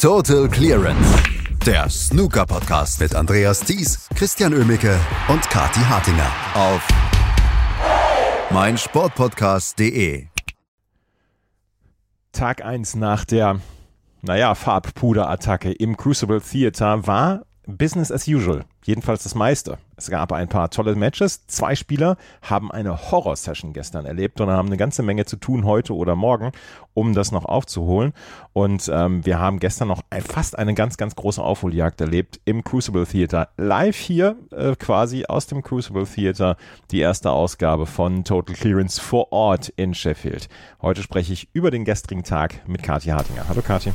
Total Clearance. Der Snooker Podcast mit Andreas Thies, Christian Ömicke und Kati Hartinger auf meinsportpodcast.de. Tag 1 nach der, naja, Farbpuderattacke im Crucible Theater war Business as usual. Jedenfalls das meiste. Es gab ein paar tolle Matches. Zwei Spieler haben eine Horror-Session gestern erlebt und haben eine ganze Menge zu tun heute oder morgen, um das noch aufzuholen. Und ähm, wir haben gestern noch fast eine ganz, ganz große Aufholjagd erlebt im Crucible Theater. Live hier äh, quasi aus dem Crucible Theater die erste Ausgabe von Total Clearance vor Ort in Sheffield. Heute spreche ich über den gestrigen Tag mit Kathi Hartinger. Hallo Kathi.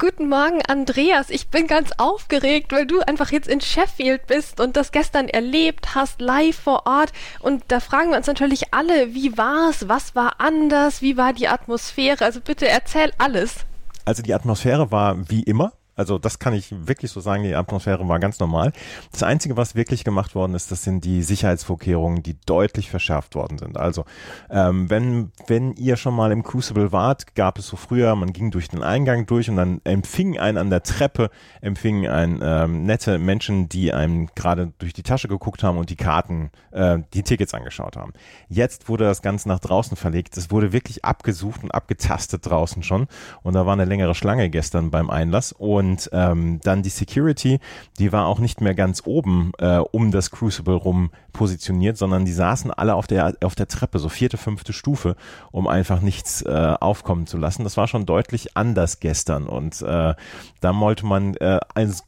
Guten Morgen, Andreas. Ich bin ganz aufgeregt, weil du einfach jetzt in Sheffield bist und das gestern erlebt hast, live vor Ort. Und da fragen wir uns natürlich alle, wie war's? Was war anders? Wie war die Atmosphäre? Also bitte erzähl alles. Also die Atmosphäre war wie immer. Also das kann ich wirklich so sagen, die Atmosphäre war ganz normal. Das Einzige, was wirklich gemacht worden ist, das sind die Sicherheitsvorkehrungen, die deutlich verschärft worden sind. Also ähm, wenn, wenn ihr schon mal im Crucible wart, gab es so früher, man ging durch den Eingang durch und dann empfing einen an der Treppe, empfingen ein ähm, nette Menschen, die einem gerade durch die Tasche geguckt haben und die Karten, äh, die Tickets angeschaut haben. Jetzt wurde das Ganze nach draußen verlegt. Es wurde wirklich abgesucht und abgetastet draußen schon. Und da war eine längere Schlange gestern beim Einlass. Und und ähm, dann die Security, die war auch nicht mehr ganz oben äh, um das Crucible rum positioniert, sondern die saßen alle auf der, auf der Treppe, so vierte, fünfte Stufe, um einfach nichts äh, aufkommen zu lassen. Das war schon deutlich anders gestern und äh, da wollte man äh,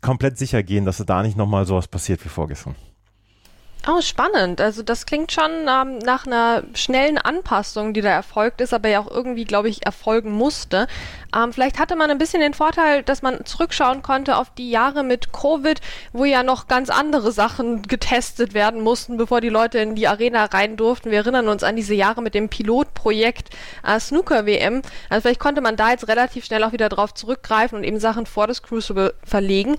komplett sicher gehen, dass da nicht nochmal sowas passiert wie vorgestern. Oh, spannend. Also das klingt schon ähm, nach einer schnellen Anpassung, die da erfolgt ist, aber ja auch irgendwie, glaube ich, erfolgen musste. Ähm, vielleicht hatte man ein bisschen den Vorteil, dass man zurückschauen konnte auf die Jahre mit Covid, wo ja noch ganz andere Sachen getestet werden mussten, bevor die Leute in die Arena rein durften. Wir erinnern uns an diese Jahre mit dem Pilotprojekt äh, Snooker WM. Also vielleicht konnte man da jetzt relativ schnell auch wieder drauf zurückgreifen und eben Sachen vor das Crucible verlegen.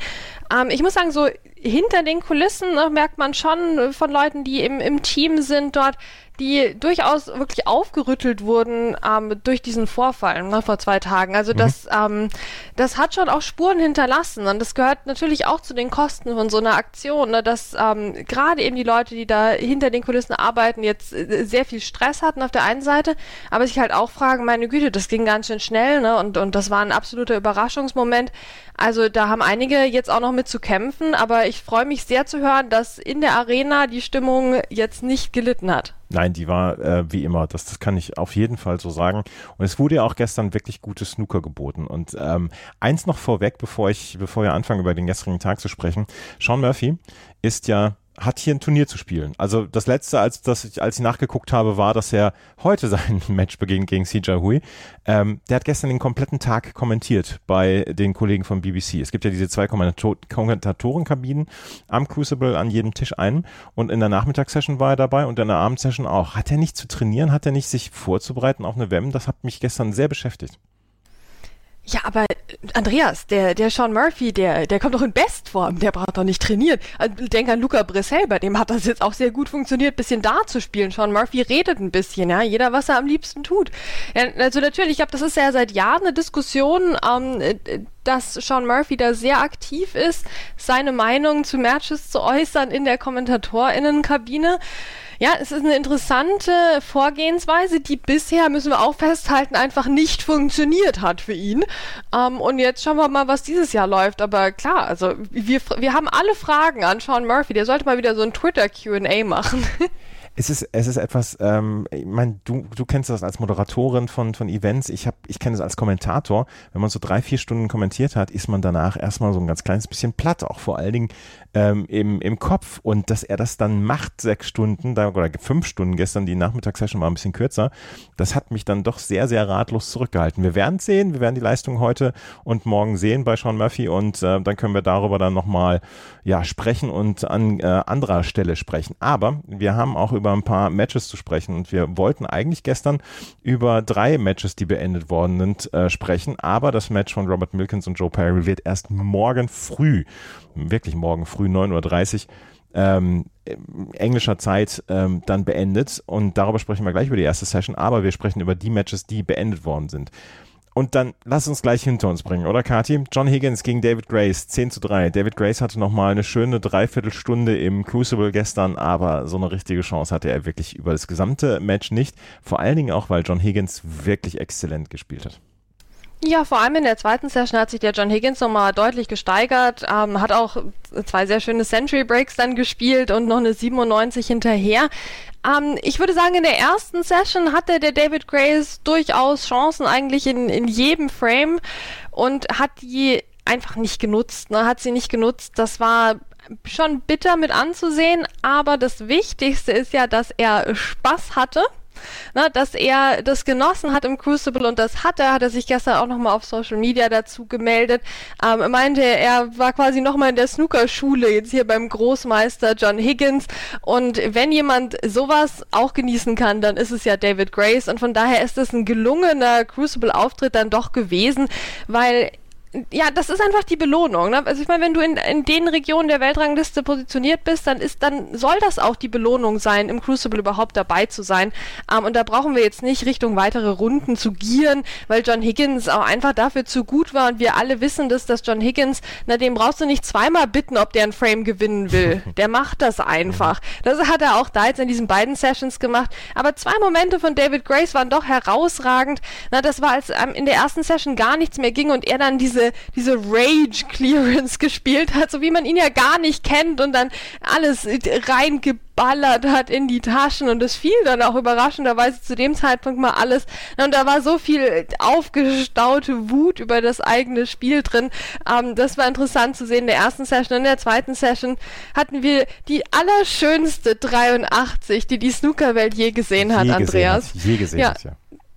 Ähm, ich muss sagen, so hinter den Kulissen ne, merkt man schon von Leuten, die im, im Team sind dort, die durchaus wirklich aufgerüttelt wurden ähm, durch diesen Vorfall ne, vor zwei Tagen. Also mhm. das, ähm, das hat schon auch Spuren hinterlassen und das gehört natürlich auch zu den Kosten von so einer Aktion, ne, dass ähm, gerade eben die Leute, die da hinter den Kulissen arbeiten, jetzt äh, sehr viel Stress hatten auf der einen Seite, aber sich halt auch fragen, meine Güte, das ging ganz schön schnell ne, und, und das war ein absoluter Überraschungsmoment. Also da haben einige jetzt auch noch mit zu kämpfen, aber ich freue mich sehr zu hören, dass in der Arena die Stimmung jetzt nicht gelitten hat. Nein, die war äh, wie immer. Das, das kann ich auf jeden Fall so sagen. Und es wurde ja auch gestern wirklich gutes Snooker geboten. Und ähm, eins noch vorweg, bevor ich, bevor wir anfangen, über den gestrigen Tag zu sprechen. Sean Murphy ist ja hat hier ein Turnier zu spielen. Also das letzte, als, das ich, als ich nachgeguckt habe, war, dass er heute sein Match beginnt gegen CJ Hui. Ähm, der hat gestern den kompletten Tag kommentiert bei den Kollegen von BBC. Es gibt ja diese zwei Kommentator Kommentatorenkabinen am Crucible an jedem Tisch einen und in der Nachmittagssession war er dabei und in der Abendsession auch. Hat er nicht zu trainieren? Hat er nicht sich vorzubereiten auf eine WM? Das hat mich gestern sehr beschäftigt. Ja, aber äh, Andreas, der, der Sean Murphy, der, der kommt doch in Bestform, der braucht doch nicht trainieren. Also, denk an Luca Brissell, bei dem hat das jetzt auch sehr gut funktioniert, bisschen da zu spielen. Sean Murphy redet ein bisschen, ja, jeder, was er am liebsten tut. Ja, also natürlich, ich glaube, das ist ja seit Jahren eine Diskussion, ähm, dass Sean Murphy da sehr aktiv ist, seine Meinung zu Matches zu äußern in der KommentatorInnenkabine. Ja, es ist eine interessante Vorgehensweise, die bisher, müssen wir auch festhalten, einfach nicht funktioniert hat für ihn. Ähm, und jetzt schauen wir mal, was dieses Jahr läuft. Aber klar, also wir, wir haben alle Fragen an Sean Murphy. Der sollte mal wieder so ein Twitter-QA machen. es ist, es ist etwas, ähm, ich meine, du, du kennst das als Moderatorin von, von Events, ich, ich kenne das als Kommentator. Wenn man so drei, vier Stunden kommentiert hat, ist man danach erstmal so ein ganz kleines bisschen platt, auch vor allen Dingen ähm, im, im Kopf. Und dass er das dann macht, sechs Stunden, oder fünf Stunden gestern, die Nachmittagssession war ein bisschen kürzer, das hat mich dann doch sehr, sehr ratlos zurückgehalten. Wir werden sehen, wir werden die Leistung heute und morgen sehen bei Sean Murphy und äh, dann können wir darüber dann nochmal ja, sprechen und an äh, anderer Stelle sprechen. Aber wir haben auch über über ein paar Matches zu sprechen. Und wir wollten eigentlich gestern über drei Matches, die beendet worden sind, äh, sprechen. Aber das Match von Robert Milkins und Joe Perry wird erst morgen früh, wirklich morgen früh 9.30 Uhr, ähm, englischer Zeit ähm, dann beendet. Und darüber sprechen wir gleich über die erste Session. Aber wir sprechen über die Matches, die beendet worden sind. Und dann lass uns gleich hinter uns bringen, oder Kati? John Higgins gegen David Grace, 10 zu 3. David Grace hatte nochmal eine schöne Dreiviertelstunde im Crucible gestern, aber so eine richtige Chance hatte er wirklich über das gesamte Match nicht. Vor allen Dingen auch, weil John Higgins wirklich exzellent gespielt hat. Ja, vor allem in der zweiten Session hat sich der John Higgins nochmal deutlich gesteigert, ähm, hat auch zwei sehr schöne Century Breaks dann gespielt und noch eine 97 hinterher. Ähm, ich würde sagen, in der ersten Session hatte der David Grace durchaus Chancen eigentlich in, in jedem Frame und hat die einfach nicht genutzt, ne? hat sie nicht genutzt. Das war schon bitter mit anzusehen, aber das Wichtigste ist ja, dass er Spaß hatte ne, dass er das genossen hat im Crucible und das hat er, hat er sich gestern auch nochmal auf Social Media dazu gemeldet. Ähm, meinte, er war quasi nochmal in der Snookerschule, jetzt hier beim Großmeister John Higgins und wenn jemand sowas auch genießen kann, dann ist es ja David Grace und von daher ist es ein gelungener Crucible-Auftritt dann doch gewesen, weil ja, das ist einfach die Belohnung. Ne? Also ich meine, wenn du in, in den Regionen der Weltrangliste positioniert bist, dann ist, dann soll das auch die Belohnung sein, im Crucible überhaupt dabei zu sein. Ähm, und da brauchen wir jetzt nicht Richtung weitere Runden zu gieren, weil John Higgins auch einfach dafür zu gut war und wir alle wissen, dass das John Higgins, na dem brauchst du nicht zweimal bitten, ob der ein Frame gewinnen will. Der macht das einfach. Das hat er auch da jetzt in diesen beiden Sessions gemacht. Aber zwei Momente von David Grace waren doch herausragend. Na, das war, als ähm, in der ersten Session gar nichts mehr ging und er dann diese diese, diese Rage Clearance gespielt hat, so wie man ihn ja gar nicht kennt und dann alles reingeballert hat in die Taschen und es fiel dann auch überraschenderweise zu dem Zeitpunkt mal alles und da war so viel aufgestaute Wut über das eigene Spiel drin. Ähm, das war interessant zu sehen in der ersten Session. In der zweiten Session hatten wir die allerschönste 83, die die Snookerwelt je gesehen hat, je Andreas. Gesehen hat, je gesehen ja. hat, ja.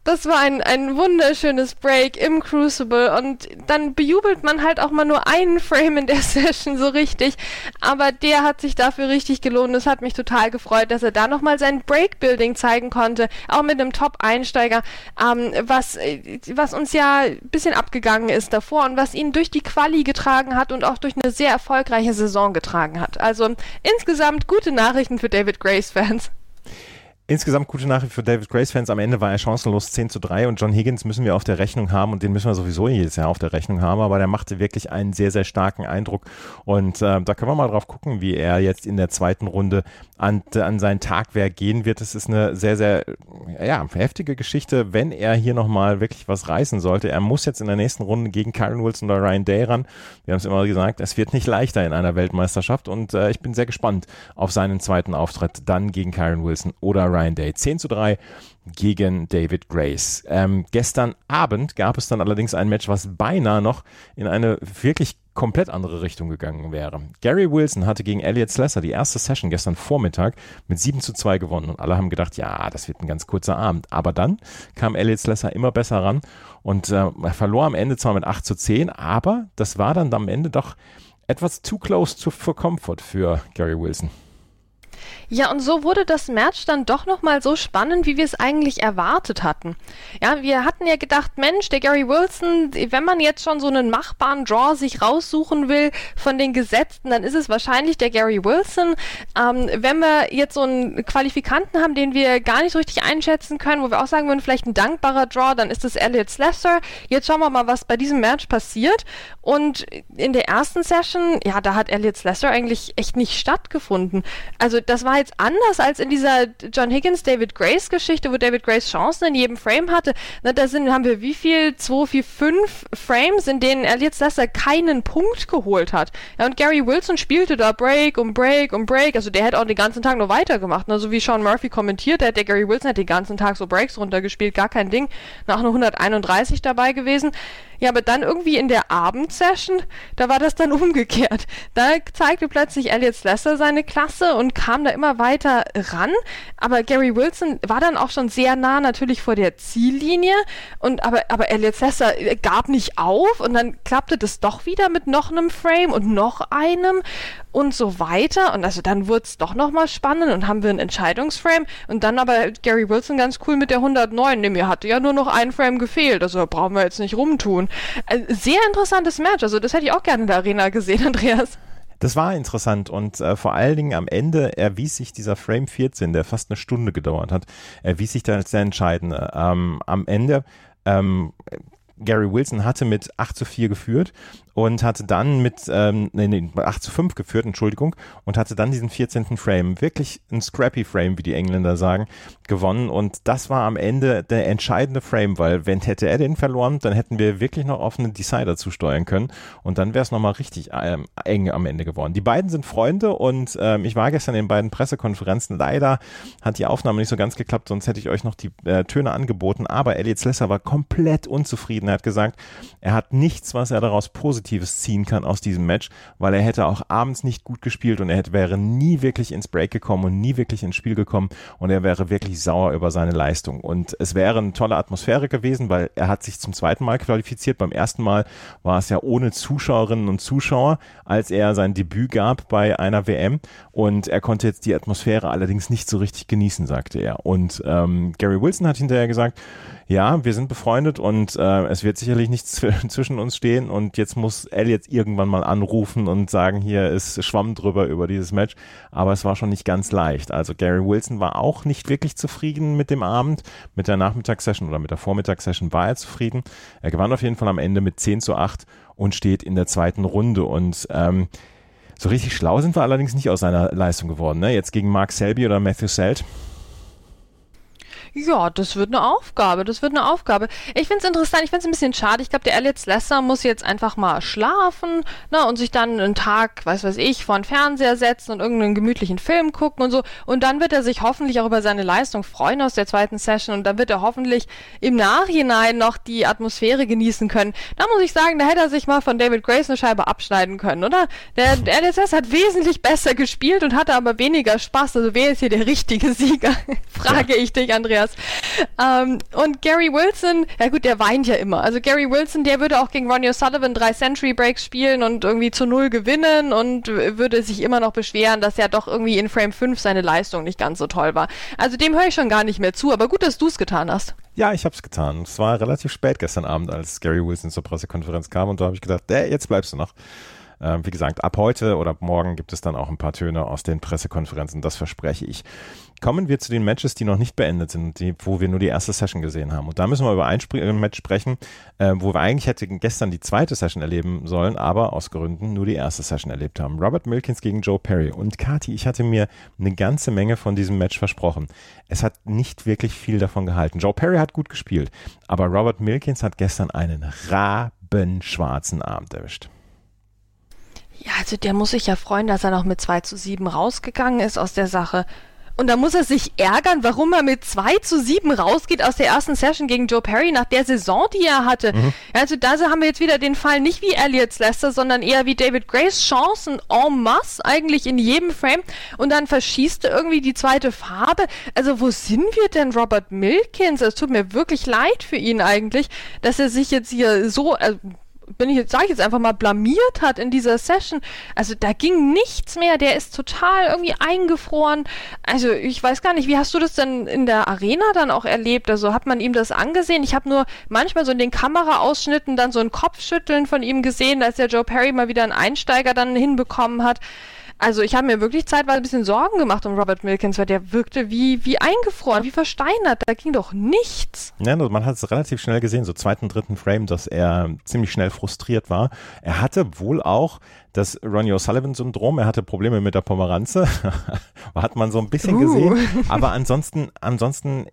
Das war ein, ein wunderschönes Break im Crucible und dann bejubelt man halt auch mal nur einen Frame in der Session so richtig, aber der hat sich dafür richtig gelohnt. Es hat mich total gefreut, dass er da nochmal sein Breakbuilding zeigen konnte, auch mit einem Top-Einsteiger, ähm, was, was uns ja ein bisschen abgegangen ist davor und was ihn durch die Quali getragen hat und auch durch eine sehr erfolgreiche Saison getragen hat. Also insgesamt gute Nachrichten für David Grace-Fans. Insgesamt gute Nachricht für David Grace-Fans. Am Ende war er chancenlos 10 zu 3 und John Higgins müssen wir auf der Rechnung haben und den müssen wir sowieso jedes Jahr auf der Rechnung haben, aber der machte wirklich einen sehr, sehr starken Eindruck und äh, da können wir mal drauf gucken, wie er jetzt in der zweiten Runde an, an sein Tagwerk gehen wird. Es ist eine sehr, sehr ja, heftige Geschichte, wenn er hier nochmal wirklich was reißen sollte. Er muss jetzt in der nächsten Runde gegen Karen Wilson oder Ryan Day ran. Wir haben es immer gesagt, es wird nicht leichter in einer Weltmeisterschaft und äh, ich bin sehr gespannt auf seinen zweiten Auftritt dann gegen Karen Wilson oder Ryan Day. 10 zu 3 gegen David Grace. Ähm, gestern Abend gab es dann allerdings ein Match, was beinahe noch in eine wirklich komplett andere Richtung gegangen wäre. Gary Wilson hatte gegen Elliot Slesser die erste Session gestern Vormittag mit 7 zu 2 gewonnen und alle haben gedacht, ja, das wird ein ganz kurzer Abend. Aber dann kam Elliot Slesser immer besser ran und äh, er verlor am Ende zwar mit 8 zu 10, aber das war dann am Ende doch etwas too close to, for comfort für Gary Wilson. Ja, und so wurde das Match dann doch nochmal so spannend, wie wir es eigentlich erwartet hatten. Ja, wir hatten ja gedacht, Mensch, der Gary Wilson, wenn man jetzt schon so einen machbaren Draw sich raussuchen will von den Gesetzten, dann ist es wahrscheinlich der Gary Wilson. Ähm, wenn wir jetzt so einen Qualifikanten haben, den wir gar nicht so richtig einschätzen können, wo wir auch sagen würden, vielleicht ein dankbarer Draw, dann ist es Elliot Slesser. Jetzt schauen wir mal, was bei diesem Match passiert. Und in der ersten Session, ja, da hat Elliot Slesser eigentlich echt nicht stattgefunden. Also das war jetzt anders als in dieser John Higgins David Grace Geschichte, wo David Grace Chancen in jedem Frame hatte. Na, da sind, haben wir wie viel? Zwei, vier, fünf Frames, in denen Elliot Slesser keinen Punkt geholt hat. Ja, und Gary Wilson spielte da Break um Break um Break. Also der hätte auch den ganzen Tag nur weitergemacht. Ne? So wie Sean Murphy kommentiert hat, der Gary Wilson hat den ganzen Tag so Breaks runtergespielt, gar kein Ding. Nach nur 131 dabei gewesen. Ja, aber dann irgendwie in der Abendsession, da war das dann umgekehrt. Da zeigte plötzlich Elliot Slesser seine Klasse und kam da immer weiter ran. Aber Gary Wilson war dann auch schon sehr nah natürlich vor der Ziellinie. Und aber, aber Elliot Slesser gab nicht auf und dann klappte das doch wieder mit noch einem Frame und noch einem und so weiter. Und also dann wurde es doch nochmal spannend und haben wir ein Entscheidungsframe. Und dann aber Gary Wilson ganz cool mit der 109. Nee, mir hatte ja nur noch ein Frame gefehlt. Also brauchen wir jetzt nicht rumtun. Äh, sehr interessantes Match. Also das hätte ich auch gerne in der Arena gesehen, Andreas. Das war interessant und äh, vor allen Dingen am Ende erwies sich dieser Frame 14, der fast eine Stunde gedauert hat, erwies sich dann als der entscheidende. Ähm, am Ende ähm, Gary Wilson hatte mit 8 zu 4 geführt und hatte dann mit, ähm, nee, nee, 8 zu 5 geführt, Entschuldigung, und hatte dann diesen 14. Frame, wirklich ein scrappy Frame, wie die Engländer sagen, gewonnen und das war am Ende der entscheidende Frame, weil wenn hätte er den verloren, dann hätten wir wirklich noch auf einen Decider zusteuern können und dann wäre es nochmal richtig ähm, eng am Ende geworden. Die beiden sind Freunde und ähm, ich war gestern in beiden Pressekonferenzen. Leider hat die Aufnahme nicht so ganz geklappt, sonst hätte ich euch noch die äh, Töne angeboten, aber Elliot Slesser war komplett unzufrieden. Er hat gesagt, er hat nichts, was er daraus positiv Positives ziehen kann aus diesem Match, weil er hätte auch abends nicht gut gespielt und er hätte, wäre nie wirklich ins Break gekommen und nie wirklich ins Spiel gekommen und er wäre wirklich sauer über seine Leistung. Und es wäre eine tolle Atmosphäre gewesen, weil er hat sich zum zweiten Mal qualifiziert. Beim ersten Mal war es ja ohne Zuschauerinnen und Zuschauer, als er sein Debüt gab bei einer WM und er konnte jetzt die Atmosphäre allerdings nicht so richtig genießen, sagte er. Und ähm, Gary Wilson hat hinterher gesagt, ja, wir sind befreundet und äh, es wird sicherlich nichts zwischen uns stehen und jetzt muss Elliot irgendwann mal anrufen und sagen, hier ist Schwamm drüber über dieses Match, aber es war schon nicht ganz leicht. Also Gary Wilson war auch nicht wirklich zufrieden mit dem Abend, mit der Nachmittagssession oder mit der Vormittagssession war er zufrieden. Er gewann auf jeden Fall am Ende mit 10 zu 8 und steht in der zweiten Runde und ähm, so richtig schlau sind wir allerdings nicht aus seiner Leistung geworden. Ne? Jetzt gegen Mark Selby oder Matthew Selt ja, das wird eine Aufgabe. Das wird eine Aufgabe. Ich finde es interessant. Ich finde es ein bisschen schade. Ich glaube, der Elliot Lesser muss jetzt einfach mal schlafen ne, und sich dann einen Tag, weiß weiß ich, vor den Fernseher setzen und irgendeinen gemütlichen Film gucken und so. Und dann wird er sich hoffentlich auch über seine Leistung freuen aus der zweiten Session. Und dann wird er hoffentlich im Nachhinein noch die Atmosphäre genießen können. Da muss ich sagen, da hätte er sich mal von David Grace eine Scheibe abschneiden können, oder? Der, der Elliot Lesser hat wesentlich besser gespielt und hatte aber weniger Spaß. Also wer ist hier der richtige Sieger? Frage ich dich, Andreas. Andreas. Ähm, und Gary Wilson, ja gut, der weint ja immer. Also Gary Wilson, der würde auch gegen Ronnie O'Sullivan drei Century Breaks spielen und irgendwie zu null gewinnen und würde sich immer noch beschweren, dass ja doch irgendwie in Frame 5 seine Leistung nicht ganz so toll war. Also dem höre ich schon gar nicht mehr zu, aber gut, dass du es getan hast. Ja, ich habe es getan. Es war relativ spät gestern Abend, als Gary Wilson zur Pressekonferenz kam und da habe ich gedacht, äh, jetzt bleibst du noch. Ähm, wie gesagt, ab heute oder morgen gibt es dann auch ein paar Töne aus den Pressekonferenzen, das verspreche ich. Kommen wir zu den Matches, die noch nicht beendet sind, die, wo wir nur die erste Session gesehen haben. Und da müssen wir über ein Sp äh, Match sprechen, äh, wo wir eigentlich hätten gestern die zweite Session erleben sollen, aber aus Gründen nur die erste Session erlebt haben. Robert Milkins gegen Joe Perry. Und Kati, ich hatte mir eine ganze Menge von diesem Match versprochen. Es hat nicht wirklich viel davon gehalten. Joe Perry hat gut gespielt, aber Robert Milkins hat gestern einen rabenschwarzen Abend erwischt. Ja, also der muss sich ja freuen, dass er noch mit 2 zu 7 rausgegangen ist aus der Sache. Und da muss er sich ärgern, warum er mit 2 zu 7 rausgeht aus der ersten Session gegen Joe Perry nach der Saison, die er hatte. Mhm. Also da haben wir jetzt wieder den Fall nicht wie Elliot Lester, sondern eher wie David Grace. Chancen en masse eigentlich in jedem Frame. Und dann verschießt er irgendwie die zweite Farbe. Also wo sind wir denn, Robert Milkins? Es tut mir wirklich leid für ihn eigentlich, dass er sich jetzt hier so... Also bin ich jetzt, sage ich jetzt einfach mal, blamiert hat in dieser Session. Also da ging nichts mehr. Der ist total irgendwie eingefroren. Also ich weiß gar nicht, wie hast du das denn in der Arena dann auch erlebt? Also hat man ihm das angesehen? Ich habe nur manchmal so in den Kameraausschnitten dann so ein Kopfschütteln von ihm gesehen, als der Joe Perry mal wieder einen Einsteiger dann hinbekommen hat. Also ich habe mir wirklich zeitweise ein bisschen Sorgen gemacht um Robert Milkins, weil der wirkte wie, wie eingefroren, wie versteinert. Da ging doch nichts. Ja, also man hat es relativ schnell gesehen, so zweiten, dritten Frame, dass er ziemlich schnell frustriert war. Er hatte wohl auch das Ronnie O'Sullivan-Syndrom. Er hatte Probleme mit der Pomeranze. hat man so ein bisschen uh. gesehen. Aber ansonsten, ansonsten,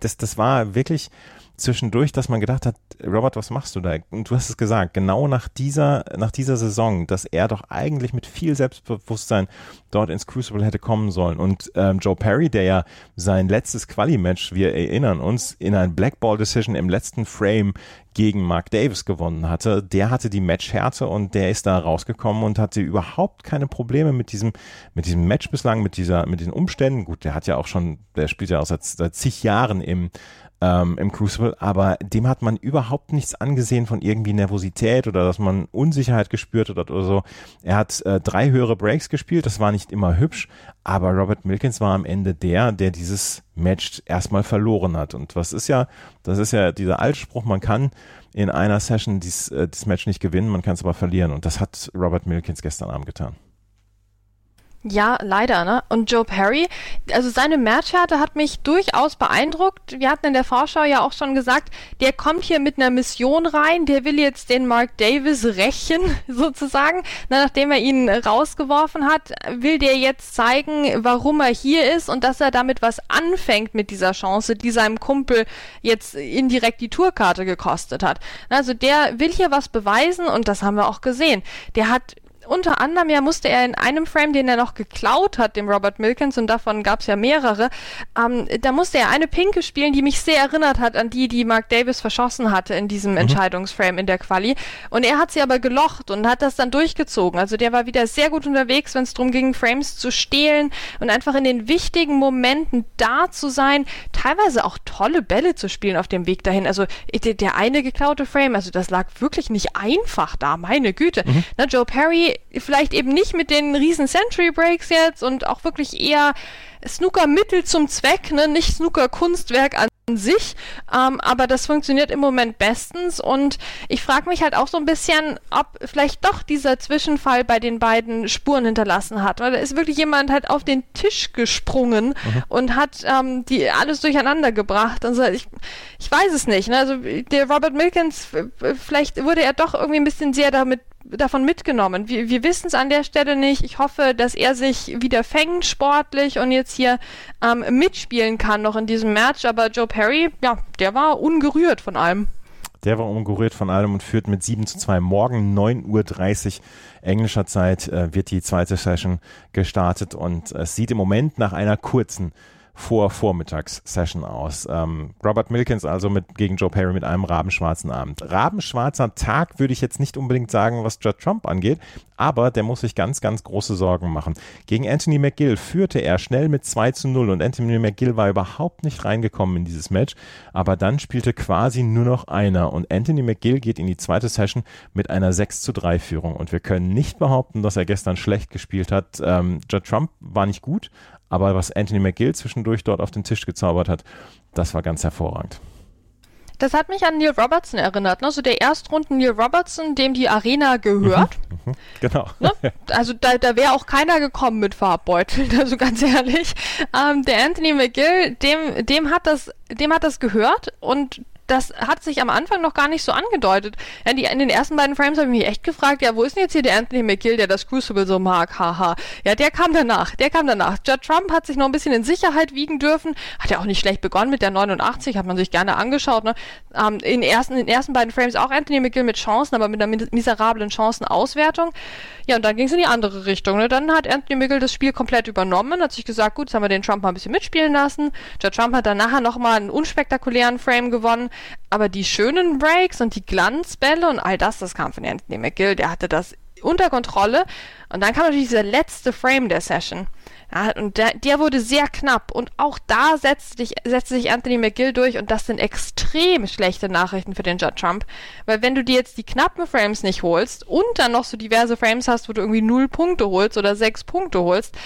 das, das war wirklich zwischendurch, dass man gedacht hat, Robert, was machst du da? Und du hast es gesagt, genau nach dieser, nach dieser Saison, dass er doch eigentlich mit viel Selbstbewusstsein dort ins Crucible hätte kommen sollen. Und ähm, Joe Perry, der ja sein letztes Quali-Match, wir erinnern uns, in ein Blackball Decision im letzten Frame gegen Mark Davis gewonnen hatte, der hatte die Matchhärte und der ist da rausgekommen und hatte überhaupt keine Probleme mit diesem, mit diesem Match bislang, mit dieser, mit den Umständen. Gut, der hat ja auch schon, der spielt ja auch seit, seit zig Jahren im ähm, im Crucible, aber dem hat man überhaupt nichts angesehen von irgendwie Nervosität oder dass man Unsicherheit gespürt hat oder so. Er hat äh, drei höhere Breaks gespielt, das war nicht immer hübsch, aber Robert Milkins war am Ende der, der dieses Match erstmal verloren hat. Und was ist ja, das ist ja dieser Altspruch, man kann in einer Session dies, äh, Match nicht gewinnen, man kann es aber verlieren. Und das hat Robert Milkins gestern Abend getan. Ja, leider, ne? Und Joe Perry, also seine Matchhärte hat mich durchaus beeindruckt. Wir hatten in der Vorschau ja auch schon gesagt, der kommt hier mit einer Mission rein, der will jetzt den Mark Davis rächen, sozusagen. Na, nachdem er ihn rausgeworfen hat, will der jetzt zeigen, warum er hier ist und dass er damit was anfängt mit dieser Chance, die seinem Kumpel jetzt indirekt die Tourkarte gekostet hat. Also der will hier was beweisen und das haben wir auch gesehen. Der hat unter anderem ja musste er in einem Frame, den er noch geklaut hat, dem Robert Milkins, und davon gab es ja mehrere, ähm, da musste er eine Pinke spielen, die mich sehr erinnert hat an die, die Mark Davis verschossen hatte in diesem mhm. Entscheidungsframe in der Quali. Und er hat sie aber gelocht und hat das dann durchgezogen. Also der war wieder sehr gut unterwegs, wenn es darum ging, Frames zu stehlen und einfach in den wichtigen Momenten da zu sein, teilweise auch tolle Bälle zu spielen auf dem Weg dahin. Also der, der eine geklaute Frame, also das lag wirklich nicht einfach da, meine Güte. Mhm. Na, Joe Perry vielleicht eben nicht mit den riesen Century Breaks jetzt und auch wirklich eher Snooker Mittel zum Zweck, ne? nicht Snooker Kunstwerk an sich, ähm, aber das funktioniert im Moment bestens und ich frage mich halt auch so ein bisschen, ob vielleicht doch dieser Zwischenfall bei den beiden Spuren hinterlassen hat, weil da ist wirklich jemand halt auf den Tisch gesprungen mhm. und hat ähm, die alles durcheinander gebracht. Also ich, ich weiß es nicht. Ne? Also der Robert Milkins, vielleicht wurde er doch irgendwie ein bisschen sehr damit davon mitgenommen. Wir, wir wissen es an der Stelle nicht. Ich hoffe, dass er sich wieder fängt sportlich und jetzt hier ähm, mitspielen kann noch in diesem Match. Aber Joe Perry, ja, der war ungerührt von allem. Der war ungerührt von allem und führt mit 7 zu 2. Morgen 9.30 Uhr englischer Zeit äh, wird die zweite Session gestartet und es sieht im Moment nach einer kurzen vor Vormittagssession aus. Ähm, Robert Milkins also mit, gegen Joe Perry mit einem rabenschwarzen Abend. Rabenschwarzer Tag würde ich jetzt nicht unbedingt sagen, was Judd Trump angeht, aber der muss sich ganz, ganz große Sorgen machen. Gegen Anthony McGill führte er schnell mit 2 zu 0 und Anthony McGill war überhaupt nicht reingekommen in dieses Match, aber dann spielte quasi nur noch einer und Anthony McGill geht in die zweite Session mit einer 6 zu 3 Führung und wir können nicht behaupten, dass er gestern schlecht gespielt hat. Ähm, Judd Trump war nicht gut, aber was Anthony McGill zwischendurch dort auf den Tisch gezaubert hat, das war ganz hervorragend. Das hat mich an Neil Robertson erinnert, ne? So der Erstrunden Neil Robertson, dem die Arena gehört. Mhm, mhm, genau. Ne? Also da, da wäre auch keiner gekommen mit Farbbeuteln, also ganz ehrlich. Ähm, der Anthony McGill, dem, dem hat das, dem hat das gehört und das hat sich am Anfang noch gar nicht so angedeutet. Ja, die, in den ersten beiden Frames habe ich mich echt gefragt, ja, wo ist denn jetzt hier der Anthony McGill, der das Crucible so mag, haha. Ja, der kam danach, der kam danach. Judd Trump hat sich noch ein bisschen in Sicherheit wiegen dürfen, hat ja auch nicht schlecht begonnen mit der 89, hat man sich gerne angeschaut, ne? Ähm, in, ersten, in den ersten beiden Frames auch Anthony McGill mit Chancen, aber mit einer miserablen Chancenauswertung. Ja, und dann ging es in die andere Richtung. Ne? Dann hat Anthony McGill das Spiel komplett übernommen, hat sich gesagt, gut, jetzt haben wir den Trump mal ein bisschen mitspielen lassen. Judd Trump hat dann nachher nochmal einen unspektakulären Frame gewonnen, aber die schönen Breaks und die Glanzbälle und all das, das kam von Anthony McGill, der hatte das unter Kontrolle. Und dann kam natürlich dieser letzte Frame der Session. Ja, und der, der, wurde sehr knapp. Und auch da setzte, dich, setzte sich Anthony McGill durch. Und das sind extrem schlechte Nachrichten für den Judd Trump. Weil wenn du dir jetzt die knappen Frames nicht holst und dann noch so diverse Frames hast, wo du irgendwie null Punkte holst oder sechs Punkte holst,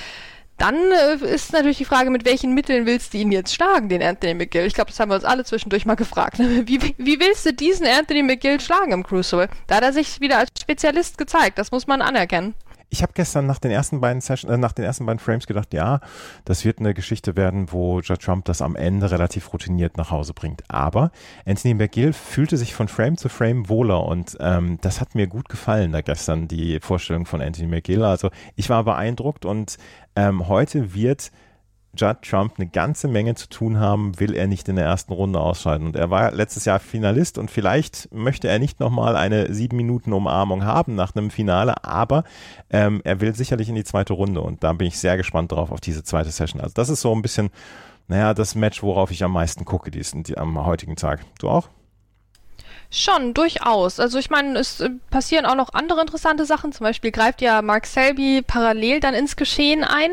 dann äh, ist natürlich die Frage, mit welchen Mitteln willst du ihn jetzt schlagen, den Anthony McGill? Ich glaube, das haben wir uns alle zwischendurch mal gefragt. Wie, wie willst du diesen Anthony McGill schlagen im Crucible? Da hat er sich wieder als Spezialist gezeigt, das muss man anerkennen. Ich habe gestern nach den ersten beiden Session, äh, nach den ersten beiden Frames gedacht, ja, das wird eine Geschichte werden, wo Judd Trump das am Ende relativ routiniert nach Hause bringt. Aber Anthony McGill fühlte sich von Frame zu Frame wohler und ähm, das hat mir gut gefallen da gestern, die Vorstellung von Anthony McGill. Also ich war beeindruckt und ähm, heute wird Judd Trump eine ganze Menge zu tun haben, will er nicht in der ersten Runde ausscheiden. Und er war letztes Jahr Finalist und vielleicht möchte er nicht nochmal eine sieben Minuten Umarmung haben nach einem Finale, aber ähm, er will sicherlich in die zweite Runde und da bin ich sehr gespannt drauf auf diese zweite Session. Also das ist so ein bisschen, naja, das Match, worauf ich am meisten gucke diesen, die, am heutigen Tag. Du auch? Schon, durchaus. Also ich meine, es äh, passieren auch noch andere interessante Sachen. Zum Beispiel greift ja Mark Selby parallel dann ins Geschehen ein.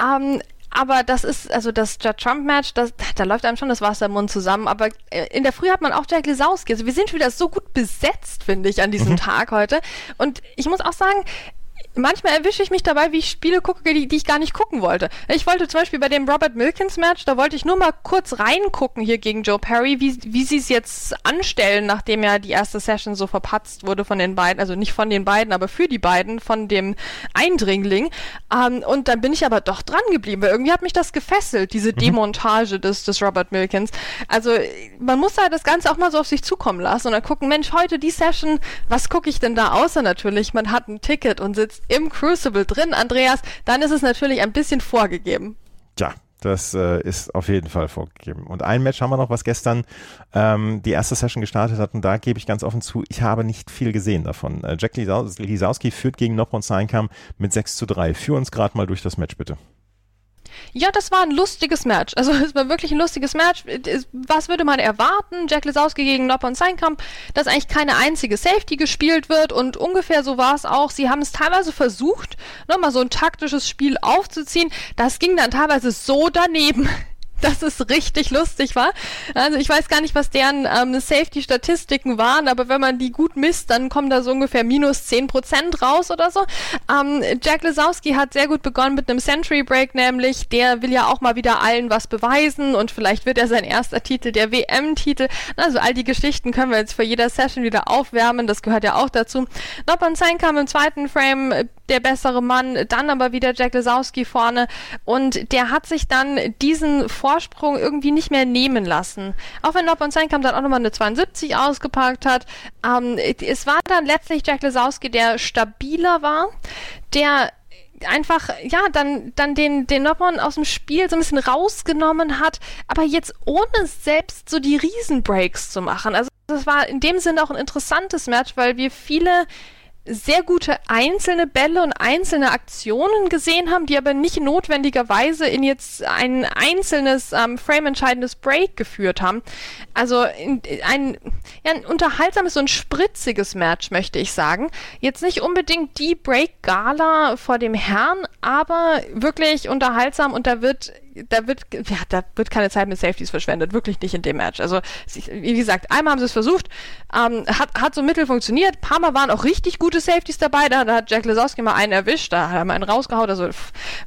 Ähm, aber das ist, also das Trump-Match, da läuft einem schon das Wasser im Mund zusammen. Aber äh, in der Früh hat man auch Jack Lesowski. Also wir sind wieder so gut besetzt, finde ich, an diesem mhm. Tag heute. Und ich muss auch sagen, manchmal erwische ich mich dabei, wie ich Spiele gucke, die, die, ich gar nicht gucken wollte. Ich wollte zum Beispiel bei dem Robert Milkins Match, da wollte ich nur mal kurz reingucken hier gegen Joe Perry, wie, wie sie es jetzt anstellen, nachdem ja die erste Session so verpatzt wurde von den beiden, also nicht von den beiden, aber für die beiden, von dem Eindringling. Ähm, und dann bin ich aber doch dran geblieben, weil irgendwie hat mich das gefesselt, diese mhm. Demontage des, des Robert Milkins. Also man muss da das Ganze auch mal so auf sich zukommen lassen und dann gucken, Mensch, heute die Session, was gucke ich denn da außer natürlich, man hat ein Ticket und sitzt im Crucible drin, Andreas, dann ist es natürlich ein bisschen vorgegeben. Tja, das äh, ist auf jeden Fall vorgegeben. Und ein Match haben wir noch, was gestern ähm, die erste Session gestartet hat. Und da gebe ich ganz offen zu, ich habe nicht viel gesehen davon. Äh, Jack Lisowski führt gegen Nopon Seinkam mit 6 zu 3. Führ uns gerade mal durch das Match, bitte. Ja, das war ein lustiges Match. Also es war wirklich ein lustiges Match. Was würde man erwarten? Jack Lesowski gegen Noppon Seinkamp, dass eigentlich keine einzige Safety gespielt wird und ungefähr so war es auch. Sie haben es teilweise versucht, nochmal so ein taktisches Spiel aufzuziehen. Das ging dann teilweise so daneben, dass es richtig lustig war. Also ich weiß gar nicht, was deren ähm, Safety-Statistiken waren, aber wenn man die gut misst, dann kommen da so ungefähr minus 10% raus oder so. Ähm, Jack Lesowski hat sehr gut begonnen mit einem Century Break, nämlich der will ja auch mal wieder allen was beweisen und vielleicht wird er sein erster Titel der WM-Titel. Also all die Geschichten können wir jetzt vor jeder Session wieder aufwärmen, das gehört ja auch dazu. Noppon Sein kam im zweiten Frame der bessere Mann, dann aber wieder Jack Lesowski vorne und der hat sich dann diesen Vorsprung irgendwie nicht mehr nehmen lassen. Auch wenn Noppon Sein kam dann auch nochmal eine 72 ausgepackt hat. Ähm, es war dann letztlich Jack Lesowski, der stabiler war, der einfach, ja, dann, dann den, den Noppon aus dem Spiel so ein bisschen rausgenommen hat, aber jetzt ohne selbst so die Riesenbreaks zu machen. Also das war in dem Sinne auch ein interessantes Match, weil wir viele sehr gute einzelne Bälle und einzelne Aktionen gesehen haben, die aber nicht notwendigerweise in jetzt ein einzelnes ähm, frame-entscheidendes Break geführt haben. Also ein, ja, ein unterhaltsames, ein spritziges Match, möchte ich sagen. Jetzt nicht unbedingt die Break-Gala vor dem Herrn, aber wirklich unterhaltsam und da wird da wird, ja, da wird keine Zeit mit Safeties verschwendet, wirklich nicht in dem Match. Also, wie gesagt, einmal haben sie es versucht, ähm, hat, hat so mittel funktioniert, paar Mal waren auch richtig gute Safeties dabei, da, da hat Jack Lesowski mal einen erwischt, da hat er einen rausgehauen, also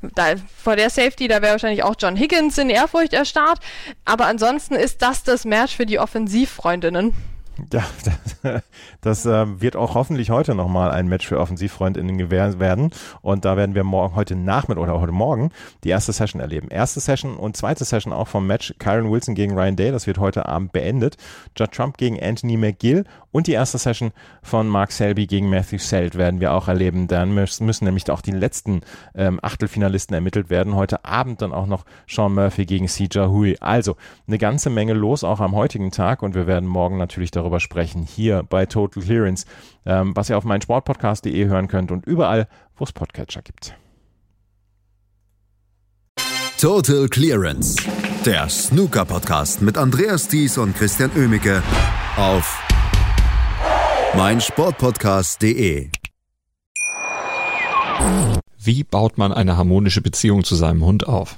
da, vor der Safety, da wäre wahrscheinlich auch John Higgins in Ehrfurcht erstarrt, aber ansonsten ist das das Match für die Offensivfreundinnen. Ja, das, das äh, wird auch hoffentlich heute nochmal ein Match für OffensivfreundInnen gewähren werden. Und da werden wir morgen, heute Nachmittag oder heute Morgen die erste Session erleben. Erste Session und zweite Session auch vom Match Kyron Wilson gegen Ryan Day. Das wird heute Abend beendet. Judd Trump gegen Anthony McGill und die erste Session von Mark Selby gegen Matthew Selt werden wir auch erleben. Dann müssen, nämlich auch die letzten ähm, Achtelfinalisten ermittelt werden. Heute Abend dann auch noch Sean Murphy gegen Sija Hui. Also eine ganze Menge los auch am heutigen Tag und wir werden morgen natürlich darüber darüber sprechen, hier bei Total Clearance, ähm, was ihr auf meinsportpodcast.de hören könnt und überall, wo es Podcatcher gibt. Total Clearance, der Snooker-Podcast mit Andreas Thies und Christian Oemicke auf meinsportpodcast.de. Wie baut man eine harmonische Beziehung zu seinem Hund auf?